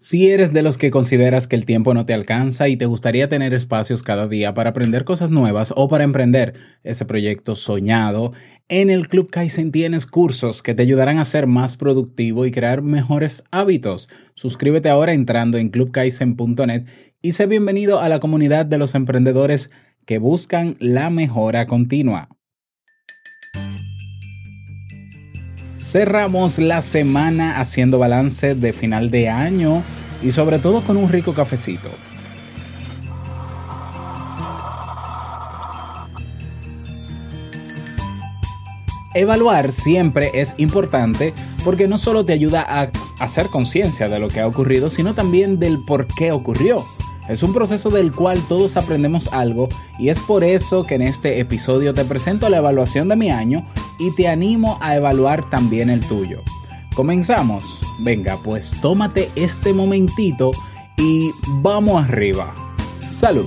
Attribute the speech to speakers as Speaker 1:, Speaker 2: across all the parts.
Speaker 1: Si eres de los que consideras que el tiempo no te alcanza y te gustaría tener espacios cada día para aprender cosas nuevas o para emprender ese proyecto soñado, en el Club Kaizen tienes cursos que te ayudarán a ser más productivo y crear mejores hábitos. Suscríbete ahora entrando en clubkaizen.net y sé bienvenido a la comunidad de los emprendedores que buscan la mejora continua. Cerramos la semana haciendo balance de final de año y sobre todo con un rico cafecito. Evaluar siempre es importante porque no solo te ayuda a hacer conciencia de lo que ha ocurrido, sino también del por qué ocurrió. Es un proceso del cual todos aprendemos algo y es por eso que en este episodio te presento la evaluación de mi año y te animo a evaluar también el tuyo. ¿Comenzamos? Venga, pues tómate este momentito y vamos arriba. Salud.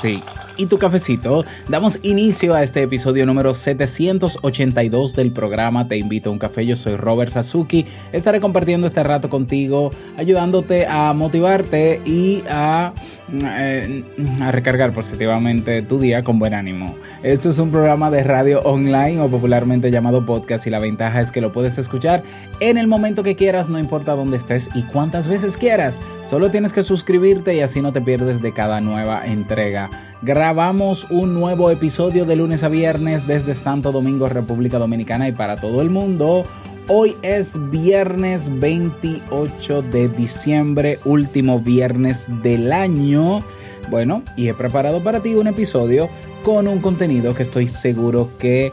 Speaker 1: Sí. Y tu cafecito, damos inicio a este episodio número 782 del programa Te invito a un café. Yo soy Robert Sasuki. Estaré compartiendo este rato contigo, ayudándote a motivarte y a, eh, a recargar positivamente tu día con buen ánimo. Esto es un programa de radio online o popularmente llamado podcast y la ventaja es que lo puedes escuchar en el momento que quieras, no importa dónde estés y cuántas veces quieras. Solo tienes que suscribirte y así no te pierdes de cada nueva entrega. Grabamos un nuevo episodio de lunes a viernes desde Santo Domingo, República Dominicana y para todo el mundo. Hoy es viernes 28 de diciembre, último viernes del año. Bueno, y he preparado para ti un episodio con un contenido que estoy seguro que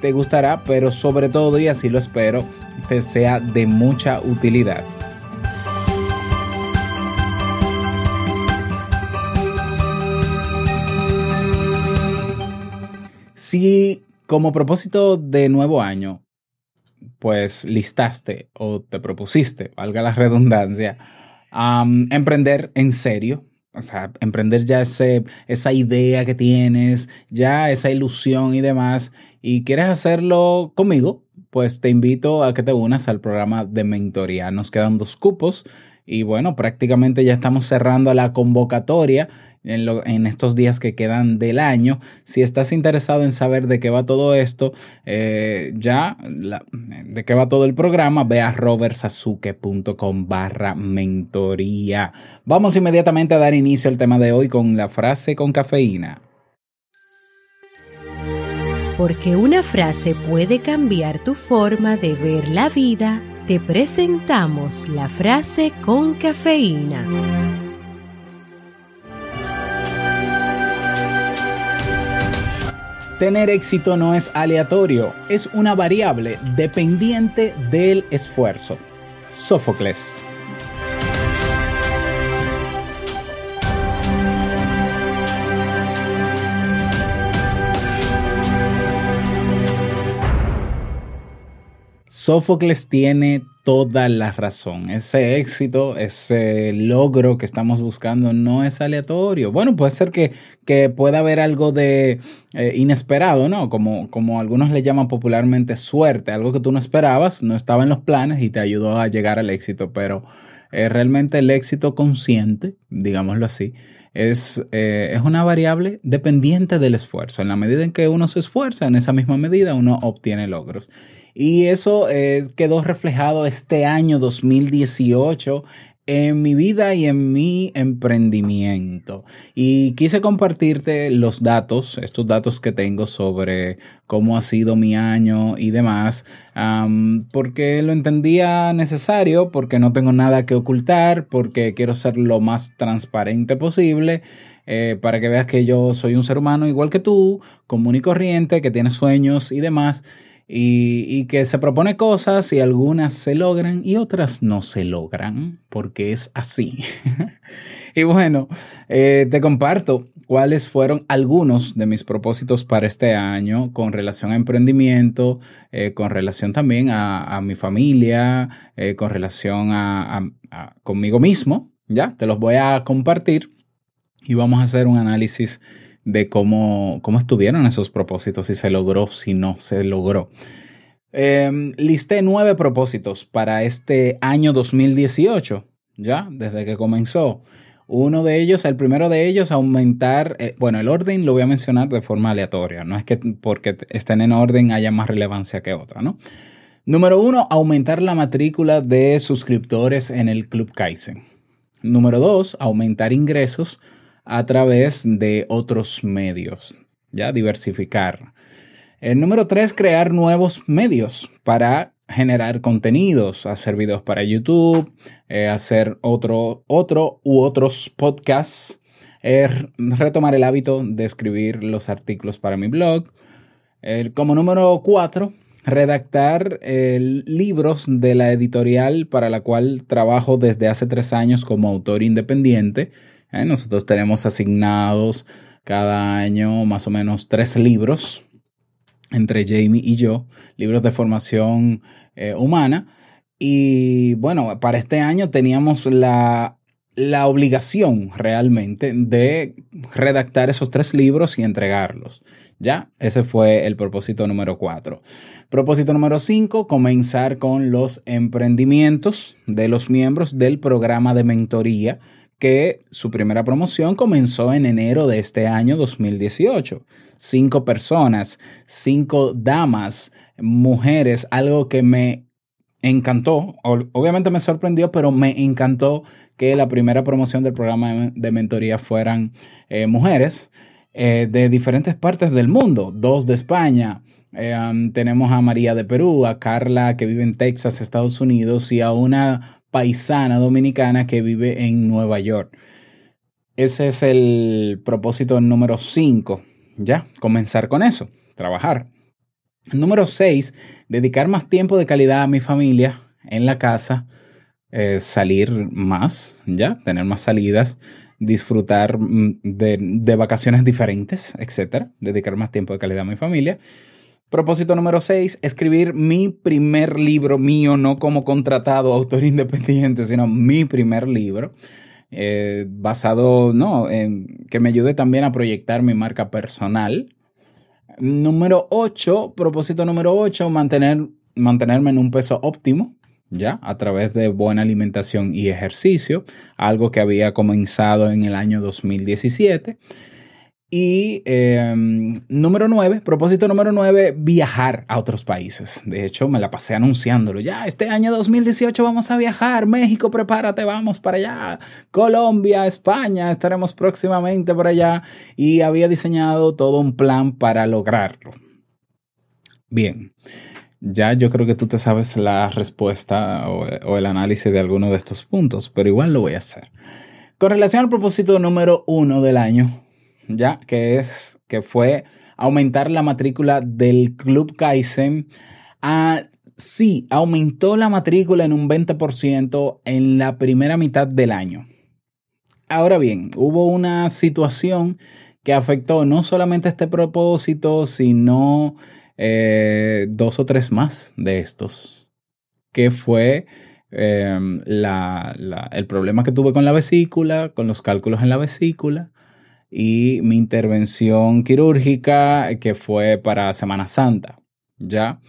Speaker 1: te gustará, pero sobre todo, y así lo espero, te sea de mucha utilidad. Si como propósito de nuevo año, pues listaste o te propusiste, valga la redundancia, um, emprender en serio, o sea, emprender ya ese, esa idea que tienes, ya esa ilusión y demás, y quieres hacerlo conmigo, pues te invito a que te unas al programa de mentoría. Nos quedan dos cupos y bueno, prácticamente ya estamos cerrando la convocatoria en, estos días que quedan del año. Si estás interesado en saber de qué va todo esto, eh, ya de qué va todo el programa, ve a robertsazuke.com barra mentoría. Vamos inmediatamente a dar inicio al tema de hoy con la frase con cafeína.
Speaker 2: Porque una frase puede cambiar tu forma de ver la vida, te presentamos la frase con cafeína.
Speaker 1: Tener éxito no es aleatorio, es una variable dependiente del esfuerzo. Sófocles. Sófocles tiene toda la razón. Ese éxito, ese logro que estamos buscando no es aleatorio. Bueno, puede ser que, que pueda haber algo de eh, inesperado, ¿no? Como, como algunos le llaman popularmente suerte, algo que tú no esperabas, no estaba en los planes y te ayudó a llegar al éxito, pero eh, realmente el éxito consciente, digámoslo así, es, eh, es una variable dependiente del esfuerzo. En la medida en que uno se esfuerza, en esa misma medida uno obtiene logros. Y eso quedó reflejado este año 2018 en mi vida y en mi emprendimiento. Y quise compartirte los datos, estos datos que tengo sobre cómo ha sido mi año y demás, porque lo entendía necesario, porque no tengo nada que ocultar, porque quiero ser lo más transparente posible. Eh, para que veas que yo soy un ser humano igual que tú, común y corriente, que tiene sueños y demás, y, que se propone cosas y algunas se logran y otras no se logran, porque es así. y bueno, eh, te comparto cuáles fueron algunos de mis propósitos para este año con relación a emprendimiento, eh, con relación también a, mi familia, eh, con relación a, conmigo mismo. Ya, te los voy a compartir y vamos a hacer un análisis de cómo, cómo estuvieron esos propósitos, si se logró, si no se logró. Em, listé nueve propósitos para este año 2018, ya, desde que comenzó. Uno de ellos, el primero de ellos, aumentar, eh, bueno, el orden lo voy a mencionar de forma aleatoria, no es que porque estén en orden haya más relevancia que otra, ¿no? Número uno, aumentar la matrícula de suscriptores en el Club Kaizen. Número dos, aumentar ingresos a través de otros medios, ya diversificar. El número tres, crear nuevos medios para generar contenidos, hacer videos para YouTube, eh, hacer otro, otro u otros podcasts, eh, retomar el hábito de escribir los artículos para mi blog. como número cuatro, redactar libros de la editorial para la cual trabajo desde hace tres años como autor independiente ¿eh? Nosotros tenemos asignados cada año más o menos tres libros entre Jamie y yo, libros de formación eh, humana. Y bueno, para este año teníamos la, la obligación realmente de redactar esos tres libros y entregarlos. Ya, ese fue el propósito número cuatro. Propósito número cinco, comenzar con los emprendimientos de los miembros del programa de mentoría que su primera promoción comenzó en enero de este año 2018. Cinco personas, cinco damas, mujeres, algo que me encantó, obviamente me sorprendió, pero me encantó que la primera promoción del programa de mentoría fueran eh, mujeres eh, de diferentes partes del mundo, dos de España, eh, tenemos a María de Perú, a Carla que vive en Texas, Estados Unidos, y a una paisana dominicana que vive en Nueva York. Ese es el propósito número 5. Ya, comenzar con eso, trabajar. Número 6, dedicar más tiempo de calidad a mi familia en la casa, eh, salir más, ya, tener más salidas, disfrutar mm, de, de vacaciones diferentes, etcétera, dedicar más tiempo de calidad a mi familia. Propósito número 6, escribir mi primer libro mío, no como contratado autor independiente, sino mi primer libro, eh, basado, no, en que me ayude también a proyectar mi marca personal. Número 8, propósito número 8, mantener, mantenerme en un peso óptimo, ¿ya? A través de buena alimentación y ejercicio, algo que había comenzado en el año 2017. Y em, número nueve, propósito número nueve, viajar a otros países. De hecho, me la pasé anunciándolo. Ya, este año 2018 vamos a viajar. México, prepárate, vamos para allá. Colombia, España, estaremos próximamente por allá. Y había diseñado todo un plan para lograrlo. Bien, ya yo creo que tú te sabes la respuesta o, o el análisis de alguno de estos puntos, pero igual lo voy a hacer. Con relación al propósito número uno del año, ya, que es, que fue aumentar la matrícula del Club Kaizen a sí, aumentó la matrícula en un 20% en la primera mitad del año. Ahora bien, hubo una situación que afectó no solamente este propósito, sino eh, dos o tres más de estos, que fue em, el problema que tuve con la vesícula, con los cálculos en la vesícula, y mi intervención quirúrgica que fue para Semana Santa, ¿ya?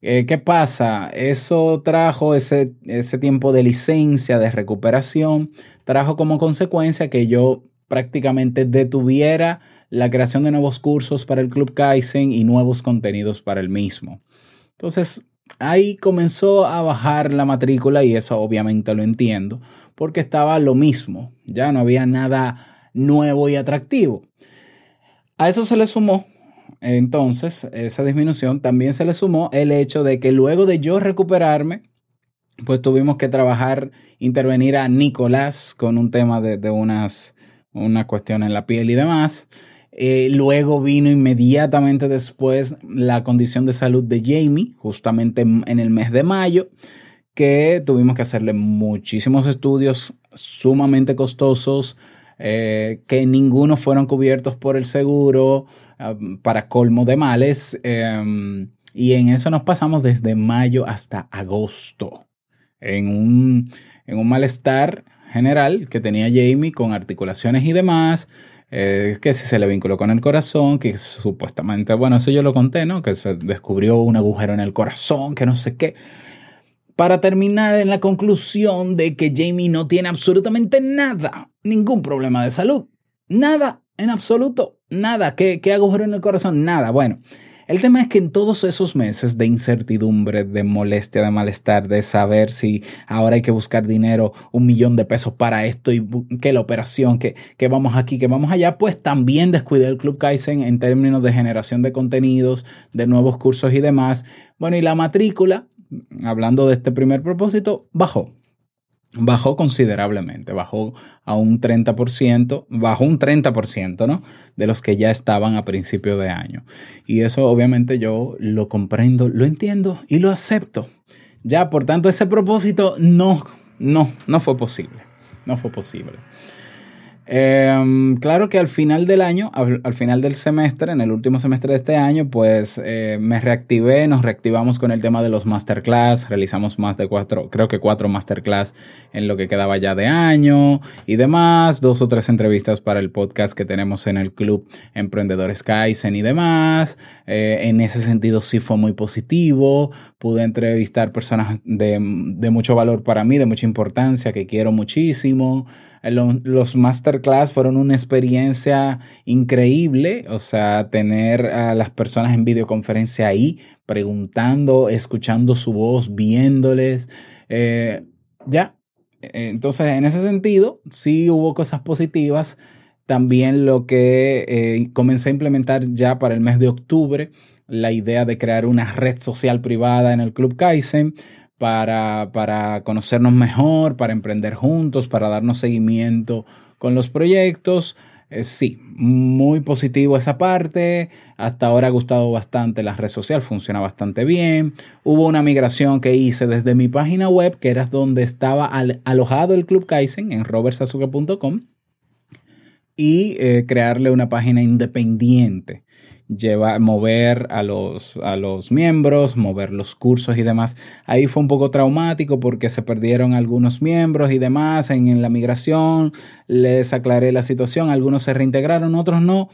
Speaker 1: Eh, ¿Qué pasa? Eso trajo ese, ese tiempo de licencia, de recuperación, trajo como consecuencia que yo prácticamente detuviera la creación de nuevos cursos para el Club Kaizen y nuevos contenidos para el mismo. Entonces, ahí comenzó a bajar la matrícula y eso obviamente lo entiendo, porque estaba lo mismo, ya no había nada nuevo y atractivo. A eso se le sumó entonces esa disminución, también se le sumó el hecho de que luego de yo recuperarme, pues tuvimos que trabajar, intervenir a Nicolás con un tema de, unas, una cuestión en la piel y demás. Eh, luego vino inmediatamente después la condición de salud de Jamie, justamente en el mes de mayo, que tuvimos que hacerle muchísimos estudios sumamente costosos, eh, que ninguno fueron cubiertos por el seguro, ah, para colmo de males. Em, y en eso nos pasamos desde mayo hasta agosto, en un, en un malestar general que tenía Jamie con articulaciones y demás, eh, que se le vinculó con el corazón, que supuestamente, bueno, eso yo lo conté, ¿no? Que se descubrió un agujero en el corazón, que no sé qué. Para terminar en la conclusión de que Jamie no tiene absolutamente nada, ningún problema de salud. Nada, en absoluto, nada. ¿Qué, qué agujero en el corazón? Nada. Bueno, el tema es que en todos esos meses de incertidumbre, de molestia, de malestar, de saber si ahora hay que buscar dinero, un millón de pesos para esto y que la operación, que, que vamos aquí, que vamos allá, pues también descuidé el Club Kaizen en términos de generación de contenidos, de nuevos cursos y demás. Bueno, y la matrícula, hablando de este primer propósito, bajó bajó considerablemente, bajó a un 30%, bajó un 30%, ¿no? De los que ya estaban a principio de año. Y eso obviamente yo lo comprendo, lo entiendo y lo acepto. Ya, por tanto, ese propósito no, no, no fue posible. No fue posible. Em, claro que al final del año, al, final del semestre, en el último semestre de este año, pues eh, me reactivé, nos reactivamos con el tema de los masterclass, realizamos más de cuatro, creo que cuatro masterclass en lo que quedaba ya de año y demás, dos o tres entrevistas para el podcast que tenemos en el club Emprendedores Kaizen y demás. Eh, en ese sentido sí fue muy positivo, pude entrevistar personas de, de mucho valor para mí, de mucha importancia, que quiero muchísimo. Los masterclass fueron una experiencia increíble, o sea, tener a las personas en videoconferencia ahí, preguntando, escuchando su voz, viéndoles. Eh, ya, entonces en ese sentido, sí hubo cosas positivas. También lo que eh, comencé a implementar ya para el mes de octubre, la idea de crear una red social privada en el Club Kaizen para, para conocernos mejor, para emprender juntos, para darnos seguimiento con los proyectos. Eh, sí, muy positivo esa parte. Hasta ahora ha gustado bastante la red social, funciona bastante bien. Hubo una migración que hice desde mi página web, que era donde estaba alojado el Club Kaizen, en robertsazuke.com, y eh, crearle una página independiente llevar, mover a los, a los miembros, mover los cursos y demás. Ahí fue un poco traumático porque se perdieron algunos miembros y demás en, la migración. Les aclaré la situación, algunos se reintegraron, otros no.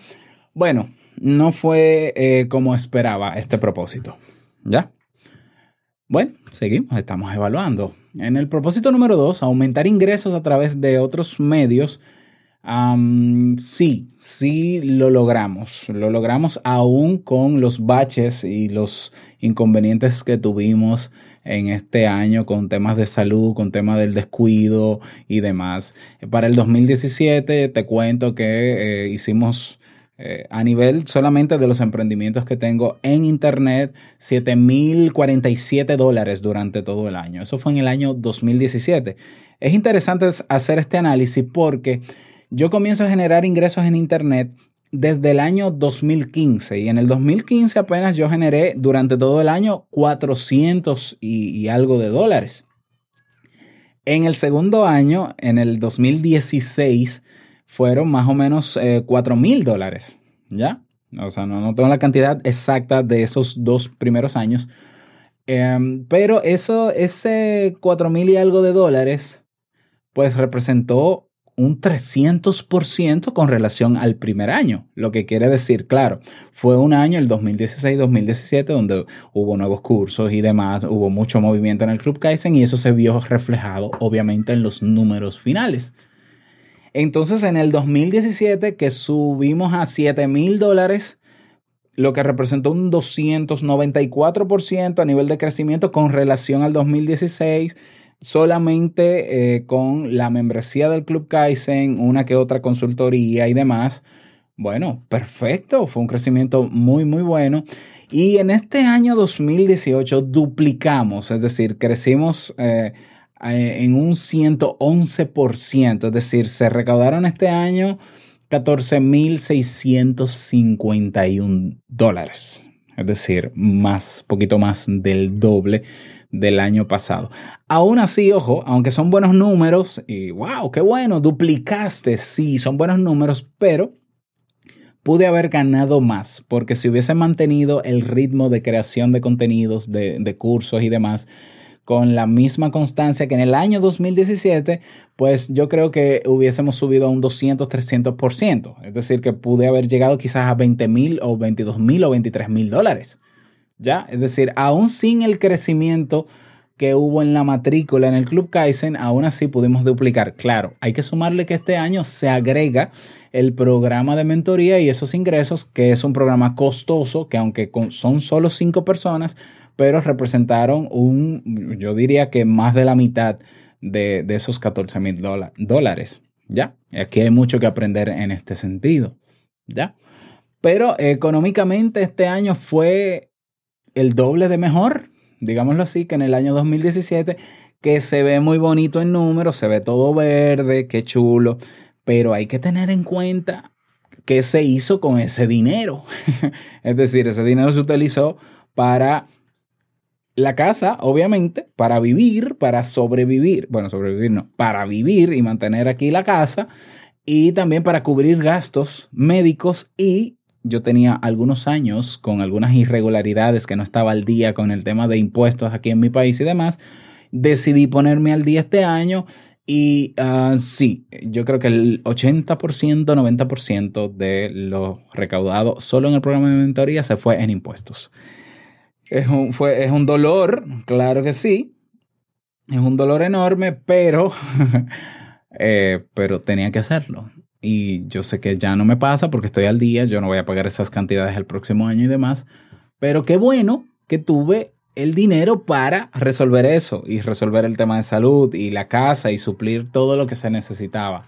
Speaker 1: Bueno, no fue eh, como esperaba este propósito. ¿Ya? Bueno, seguimos, estamos evaluando. En el propósito número dos, aumentar ingresos a través de otros medios sí, sí lo logramos. Lo logramos aún con los baches y los inconvenientes que tuvimos en este año con temas de salud, con temas del descuido y demás. Para el 2017 te cuento que eh, hicimos eh, a nivel solamente de los emprendimientos que tengo en Internet, 7.047 dólares durante todo el año. Eso fue en el año 2017. Es interesante hacer este análisis porque yo comienzo a generar ingresos en Internet desde el año 2015 y en el 2015 apenas yo generé durante todo el año 400 y, algo de dólares. En el segundo año, en el 2016, fueron más o menos 4 eh, mil dólares, ¿ya? O sea, no, tengo la cantidad exacta de esos dos primeros años, em, pero eso, ese 4 mil y algo de dólares, pues representó un 300% con relación al primer año. Lo que quiere decir, claro, fue un año, el 2016-2017, donde hubo nuevos cursos y demás, hubo mucho movimiento en el Club Kaizen y eso se vio reflejado obviamente en los números finales. Entonces en el 2017 que subimos a 7 mil dólares, lo que representó un 294% a nivel de crecimiento con relación al 2016, solamente eh, con la membresía del Club Kaizen, una que otra consultoría y demás. Bueno, perfecto, fue un crecimiento muy, muy bueno. Y en este año 2018 duplicamos, es decir, crecimos eh, eh, en un 111%, es decir, se recaudaron este año 14.651 dólares, es decir, más, poquito más del doble del año pasado. Aún así, ojo, aunque son buenos números, y wow, qué bueno, duplicaste, sí, son buenos números, pero pude haber ganado más, porque si hubiese mantenido el ritmo de creación de contenidos, de, cursos y demás, con la misma constancia que en el año 2017, pues yo creo que hubiésemos subido a un 200, 300%. Es decir, que pude haber llegado quizás a 20 mil o 22 mil o 23 mil dólares. ¿Ya? Es decir, aún sin el crecimiento que hubo en la matrícula en el Club Kaizen, aún así pudimos duplicar. Claro, hay que sumarle que este año se agrega el programa de mentoría y esos ingresos, que es un programa costoso, que aunque son solo cinco personas, pero representaron un, yo diría que más de la mitad de, esos 14 mil dólares. ¿Ya? Aquí hay mucho que aprender en este sentido. ¿Ya? Pero económicamente este año fue el doble de mejor, digámoslo así, que en el año 2017, que se ve muy bonito en números, se ve todo verde, qué chulo, pero hay que tener en cuenta qué se hizo con ese dinero. es decir, ese dinero se utilizó para la casa, obviamente, para vivir, para sobrevivir, bueno, sobrevivir no, para vivir y mantener aquí la casa y también para cubrir gastos médicos y yo tenía algunos años con algunas irregularidades que no estaba al día con el tema de impuestos aquí en mi país y demás. Decidí ponerme al día este año y uh, sí, yo creo que el 80%, 90% de lo recaudado solo en el programa de mentoría se fue en impuestos. Es un, fue, es un dolor, claro que sí. Es un dolor enorme, pero, eh, pero tenía que hacerlo. Y yo sé que ya no me pasa porque estoy al día, yo no voy a pagar esas cantidades el próximo año y demás. Pero qué bueno que tuve el dinero para resolver eso y resolver el tema de salud y la casa y suplir todo lo que se necesitaba.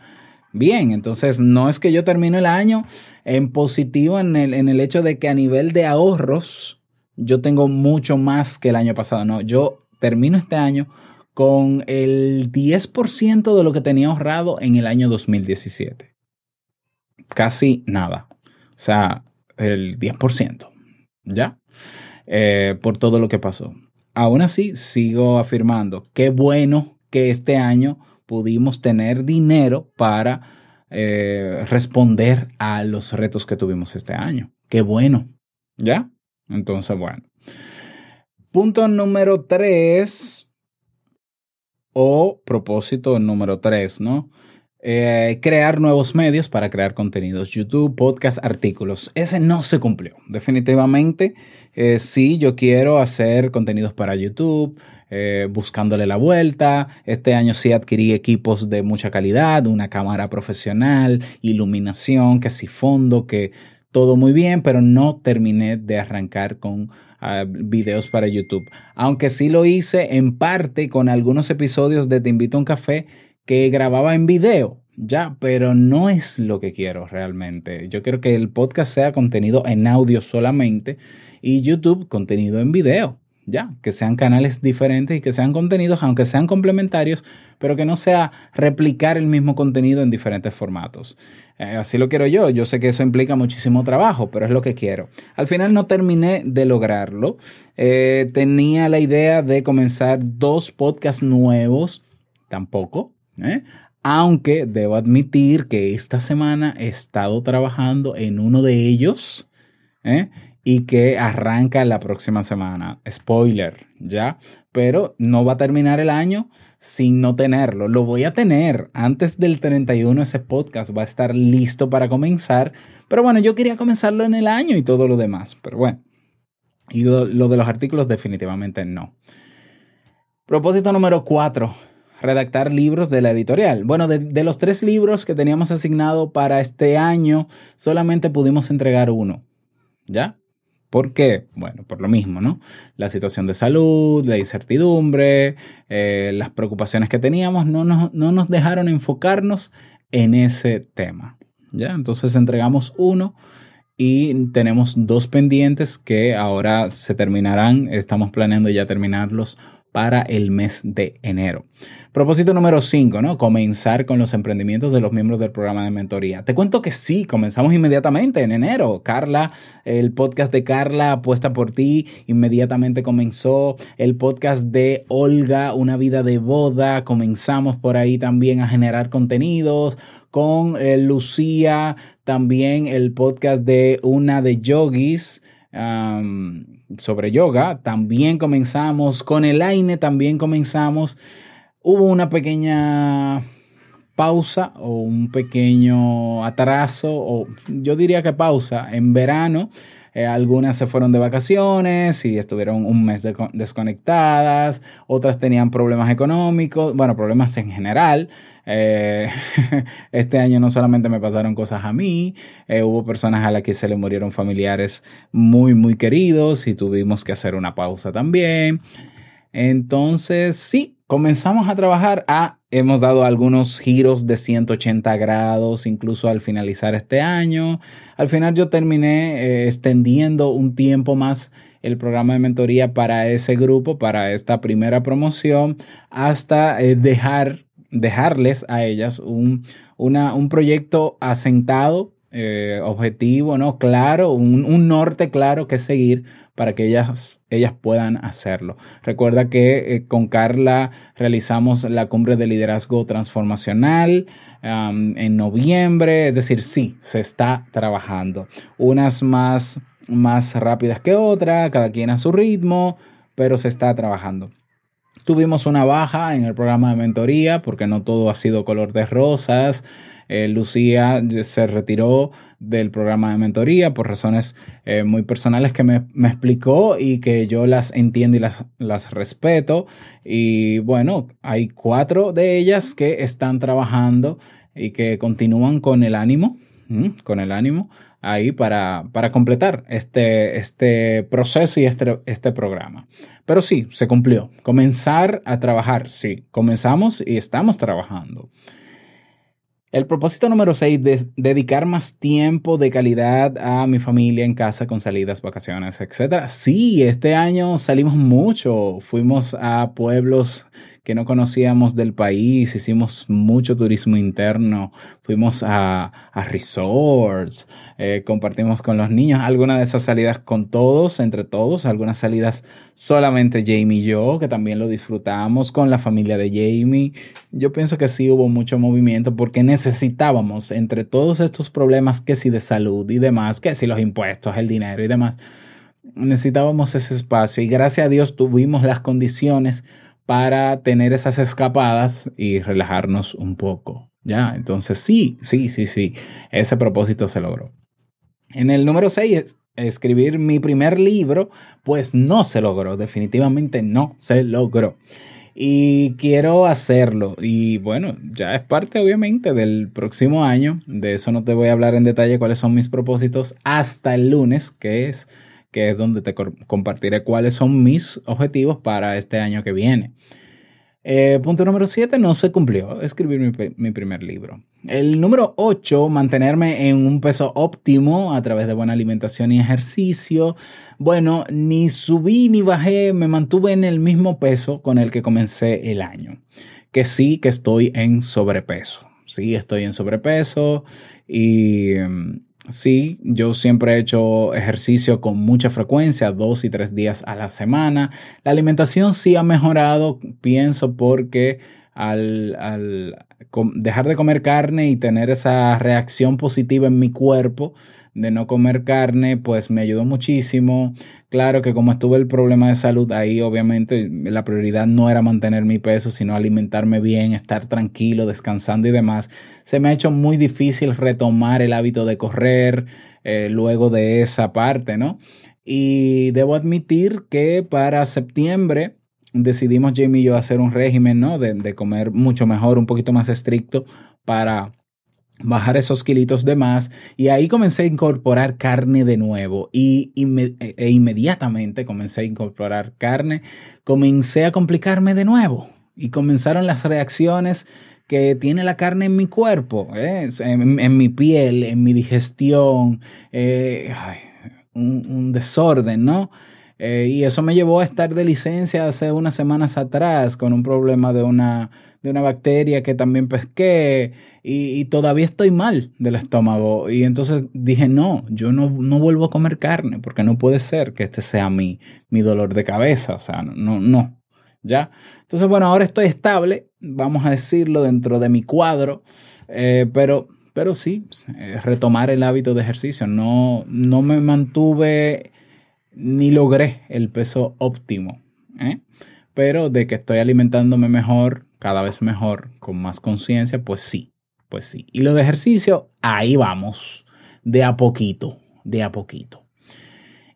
Speaker 1: Bien, entonces no es que yo termine el año en positivo en el, en el hecho de que a nivel de ahorros yo tengo mucho más que el año pasado. No, yo termino este año con el 10% de lo que tenía ahorrado en el año 2017 casi nada. O sea, el 10%, ¿ya? Eh, por todo lo que pasó. Aún así, sigo afirmando, qué bueno que este año pudimos tener dinero para eh, responder a los retos que tuvimos este año. Qué bueno, ¿ya? Entonces, bueno. Punto número tres, o propósito número tres, ¿no? Eh, crear nuevos medios para crear contenidos, YouTube, podcast, artículos. Ese no se cumplió. Definitivamente, eh, sí, yo quiero hacer contenidos para YouTube, eh, buscándole la vuelta. Este año sí adquirí equipos de mucha calidad, una cámara profesional, iluminación, que sí fondo, que todo muy bien, pero no terminé de arrancar con ah, videos para YouTube. Aunque sí lo hice en parte con algunos episodios de Te invito a un café que grababa en video, ya, pero no es lo que quiero realmente. Yo quiero que el podcast sea contenido en audio solamente y YouTube contenido en video, ya, que sean canales diferentes y que sean contenidos, aunque sean complementarios, pero que no sea replicar el mismo contenido en diferentes formatos. Eh, así lo quiero yo. Yo sé que eso implica muchísimo trabajo, pero es lo que quiero. Al final no terminé de lograrlo. Eh, tenía la idea de comenzar dos podcasts nuevos, tampoco. ¿Eh? Aunque debo admitir que esta semana he estado trabajando en uno de ellos ¿eh? y que arranca la próxima semana. Spoiler, ¿ya? Pero no va a terminar el año sin no tenerlo. Lo voy a tener antes del 31. Ese podcast va a estar listo para comenzar. Pero bueno, yo quería comenzarlo en el año y todo lo demás. Pero bueno, y lo, de los artículos definitivamente no. Propósito número 4 redactar libros de la editorial. Bueno, de, los tres libros que teníamos asignado para este año, solamente pudimos entregar uno. ¿Ya? ¿Por qué? Bueno, por lo mismo, ¿no? La situación de salud, la incertidumbre, eh, las preocupaciones que teníamos no nos, no nos dejaron enfocarnos en ese tema. ¿Ya? Entonces entregamos uno y tenemos dos pendientes que ahora se terminarán. Estamos planeando ya terminarlos para el mes de enero. Propósito número 5, ¿no? Comenzar con los emprendimientos de los miembros del programa de mentoría. Te cuento que sí, comenzamos inmediatamente en enero. Carla, el podcast de Carla apuesta por ti, inmediatamente comenzó. El podcast de Olga, Una vida de boda, comenzamos por ahí también a generar contenidos. Con eh, Lucía, también el podcast de Una de Yogis. Sobre yoga, también comenzamos, con el AINE también comenzamos. Hubo una pequeña pausa o un pequeño atraso, o yo diría que pausa, en verano. Eh, algunas se fueron de vacaciones y estuvieron un mes desconectadas, otras tenían problemas económicos, bueno, problemas en general. Eh, este año no solamente me pasaron cosas a mí, eh, hubo personas a las que se le murieron familiares muy, muy queridos y tuvimos que hacer una pausa también. Entonces, sí, comenzamos a trabajar a, hemos dado algunos giros de 180 grados, incluso al finalizar este año. Al final yo terminé eh, extendiendo un tiempo más el programa de mentoría para ese grupo, para esta primera promoción, hasta eh, dejar, dejarles a ellas un, un proyecto asentado, eh, objetivo, ¿no? Claro, un, un norte claro que seguir para que ellas, ellas puedan hacerlo. Recuerda que eh, con Carla realizamos la cumbre de liderazgo transformacional en noviembre, es decir, sí, se está trabajando. Unas más, más rápidas que otras, cada quien a su ritmo, pero se está trabajando. Tuvimos una baja en el programa de mentoría porque no todo ha sido color de rosas. Eh, Lucía se retiró del programa de mentoría por razones eh, muy personales que me, explicó y que yo las entiendo y las, las respeto. Y bueno, hay cuatro de ellas que están trabajando y que continúan con el ánimo, con el ánimo ahí para, para completar este, este proceso y este, este programa. Pero sí, se cumplió. Comenzar a trabajar, sí, comenzamos y estamos trabajando. El propósito número 6 es dedicar más tiempo de calidad a mi familia en casa con salidas, vacaciones, etc. Sí, este año salimos mucho. Fuimos a pueblos que no conocíamos del país, hicimos mucho turismo interno, fuimos a, resorts, eh, compartimos con los niños algunas de esas salidas con todos, entre todos, algunas salidas solamente Jamie y yo, que también lo disfrutamos con la familia de Jamie. Yo pienso que sí hubo mucho movimiento porque necesitábamos entre todos estos problemas que si de salud y demás, que si los impuestos, el dinero y demás, necesitábamos ese espacio y gracias a Dios tuvimos las condiciones para tener esas escapadas y relajarnos un poco. ¿Ya? Entonces sí, sí, sí, sí, ese propósito se logró. En el número 6, escribir mi primer libro, pues no se logró, definitivamente no se logró. Y quiero hacerlo. Y bueno, ya es parte obviamente del próximo año. De eso no te voy a hablar en detalle cuáles son mis propósitos hasta el lunes, que es que es donde te compartiré cuáles son mis objetivos para este año que viene. Eh, punto número 7, no se cumplió, escribir mi, mi, primer libro. El número 8, mantenerme en un peso óptimo a través de buena alimentación y ejercicio. Bueno, ni subí ni bajé, me mantuve en el mismo peso con el que comencé el año. Que sí que estoy en sobrepeso. Sí, estoy en sobrepeso y mm, Sí, yo siempre he hecho ejercicio con mucha frecuencia, dos y tres días a la semana. La alimentación sí ha mejorado, pienso, porque al, al dejar de comer carne y tener esa reacción positiva en mi cuerpo, de no comer carne, pues me ayudó muchísimo. Claro que como estuve el problema de salud ahí, obviamente la prioridad no era mantener mi peso, sino alimentarme bien, estar tranquilo, descansando y demás. Se me ha hecho muy difícil retomar el hábito de correr eh, luego de esa parte, ¿no? Y debo admitir que para septiembre decidimos Jamie y yo hacer un régimen, ¿no? De, comer mucho mejor, un poquito más estricto para bajar esos kilitos de más y ahí comencé a incorporar carne de nuevo y inme- e inmediatamente comencé a incorporar carne, comencé a complicarme de nuevo y comenzaron las reacciones que tiene la carne en mi cuerpo, ¿eh? en, mi piel, en mi digestión, eh, un desorden, ¿no? Eh, y eso me llevó a estar de licencia hace unas semanas atrás con un problema de una, de una bacteria que también pesqué y, todavía estoy mal del estómago. Y entonces dije, no, yo no, no vuelvo a comer carne porque no puede ser que este sea mi, mi dolor de cabeza. O sea, no, no, ¿ya? Entonces, bueno, ahora estoy estable, vamos a decirlo, dentro de mi cuadro, eh, pero, pero sí, eh, retomar el hábito de ejercicio. No, no me mantuve ni logré el peso óptimo, ¿eh? pero de que estoy alimentándome mejor, cada vez mejor, con más conciencia, pues sí, pues sí. Y lo de ejercicio, ahí vamos, de a poquito, de a poquito.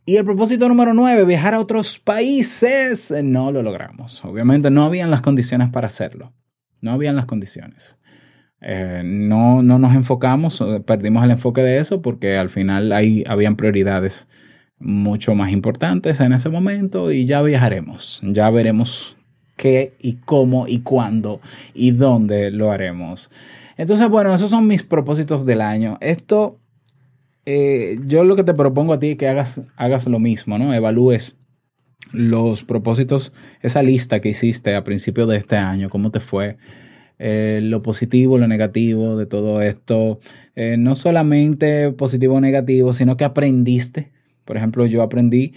Speaker 1: Y el propósito número 9, viajar a otros países, no lo logramos. Obviamente no habían las condiciones para hacerlo. No habían las condiciones. Eh, no, no nos enfocamos, perdimos el enfoque de eso porque al final ahí habían prioridades mucho más importantes en ese momento y ya viajaremos. Ya veremos qué y cómo y cuándo y dónde lo haremos. Entonces, bueno, esos son mis propósitos del año. Esto eh, yo lo que te propongo a ti es que hagas, hagas lo mismo, ¿no? Evalúes los propósitos, esa lista que hiciste a principio de este año, cómo te fue, eh, lo positivo, lo negativo de todo esto, eh, no solamente positivo o negativo, sino que aprendiste. Por ejemplo, yo aprendí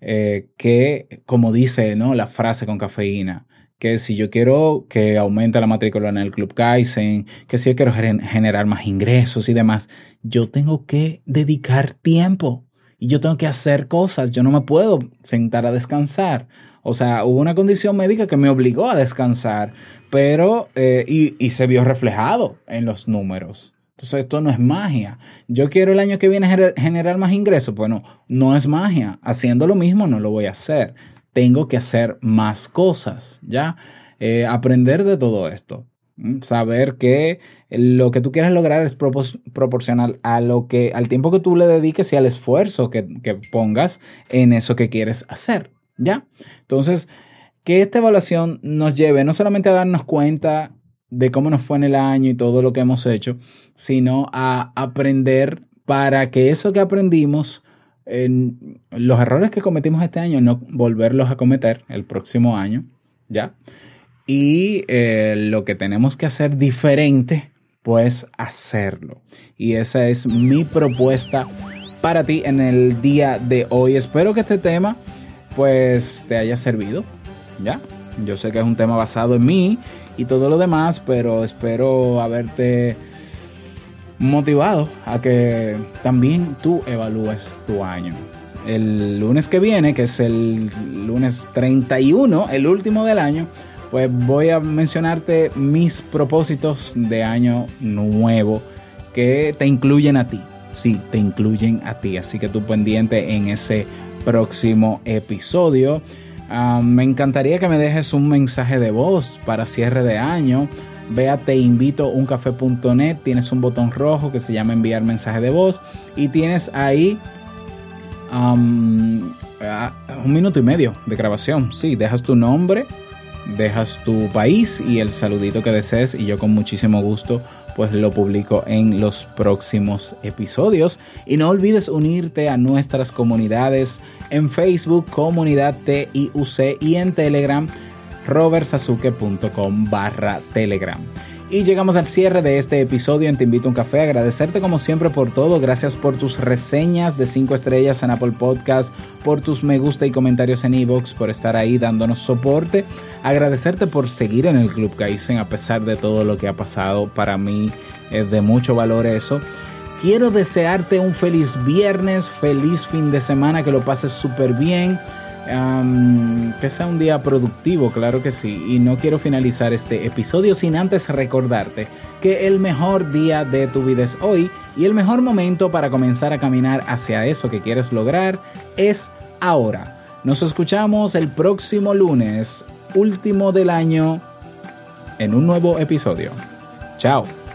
Speaker 1: eh, que, como dice ¿no? la frase con cafeína, que si yo quiero que aumente la matrícula en el Club Kaizen, que si yo quiero generar más ingresos y demás, yo tengo que dedicar tiempo y yo tengo que hacer cosas. Yo no me puedo sentar a descansar. O sea, hubo una condición médica que me obligó a descansar, pero eh, y, y se vio reflejado en los números. Entonces esto no es magia. Yo quiero el año que viene generar más ingresos. Bueno, no es magia. Haciendo lo mismo no lo voy a hacer tengo que hacer más cosas, ¿ya? Eh, aprender de todo esto. Saber que lo que tú quieres lograr es propor proporcional a lo que, al tiempo que tú le dediques y al esfuerzo que, que pongas en eso que quieres hacer, ¿ya? Entonces, que esta evaluación nos lleve no solamente a darnos cuenta de cómo nos fue en el año y todo lo que hemos hecho, sino a aprender para que eso que aprendimos en los errores que cometimos este año, no volverlos a cometer el próximo año, ¿ya? Y eh, lo que tenemos que hacer diferente, pues hacerlo. Y esa es mi propuesta para ti en el día de hoy. Espero que este tema, pues, te haya servido, ¿ya? Yo sé que es un tema basado en mí y todo lo demás, pero espero haberte motivado a que también tú evalúes tu año. El lunes que viene, que es el lunes 31, el último del año, pues voy a mencionarte mis propósitos de año nuevo que te incluyen a ti. Sí, te incluyen a ti. Así que tú pendiente en ese próximo episodio. Uh, me encantaría que me dejes un mensaje de voz para cierre de año. Ve a teinvitouncafé.net, tienes un botón rojo que se llama enviar mensaje de voz. Y tienes ahí um, un minuto y medio de grabación. Sí, dejas tu nombre, dejas tu país y el saludito que desees. Y yo con muchísimo gusto pues lo publico en los próximos episodios. Y no olvides unirte a nuestras comunidades en Facebook, comunidad TIUC y en Telegram robertsazuke.com barra telegram. Y llegamos al cierre de este episodio en Te Invito a un Café. Agradecerte como siempre por todo. Gracias por tus reseñas de 5 estrellas en Apple Podcast, por tus me gusta y comentarios en Evox, por estar ahí dándonos soporte. Agradecerte por seguir en el Club Kaizen a pesar de todo lo que ha pasado. Para mí es de mucho valor eso. Quiero desearte un feliz viernes, feliz fin de semana, que lo pases súper bien. Que sea un día productivo, claro que sí. Y no quiero finalizar este episodio sin antes recordarte que el mejor día de tu vida es hoy y el mejor momento para comenzar a caminar hacia eso que quieres lograr es ahora. Nos escuchamos el próximo lunes. último del año en un nuevo episodio. Chao.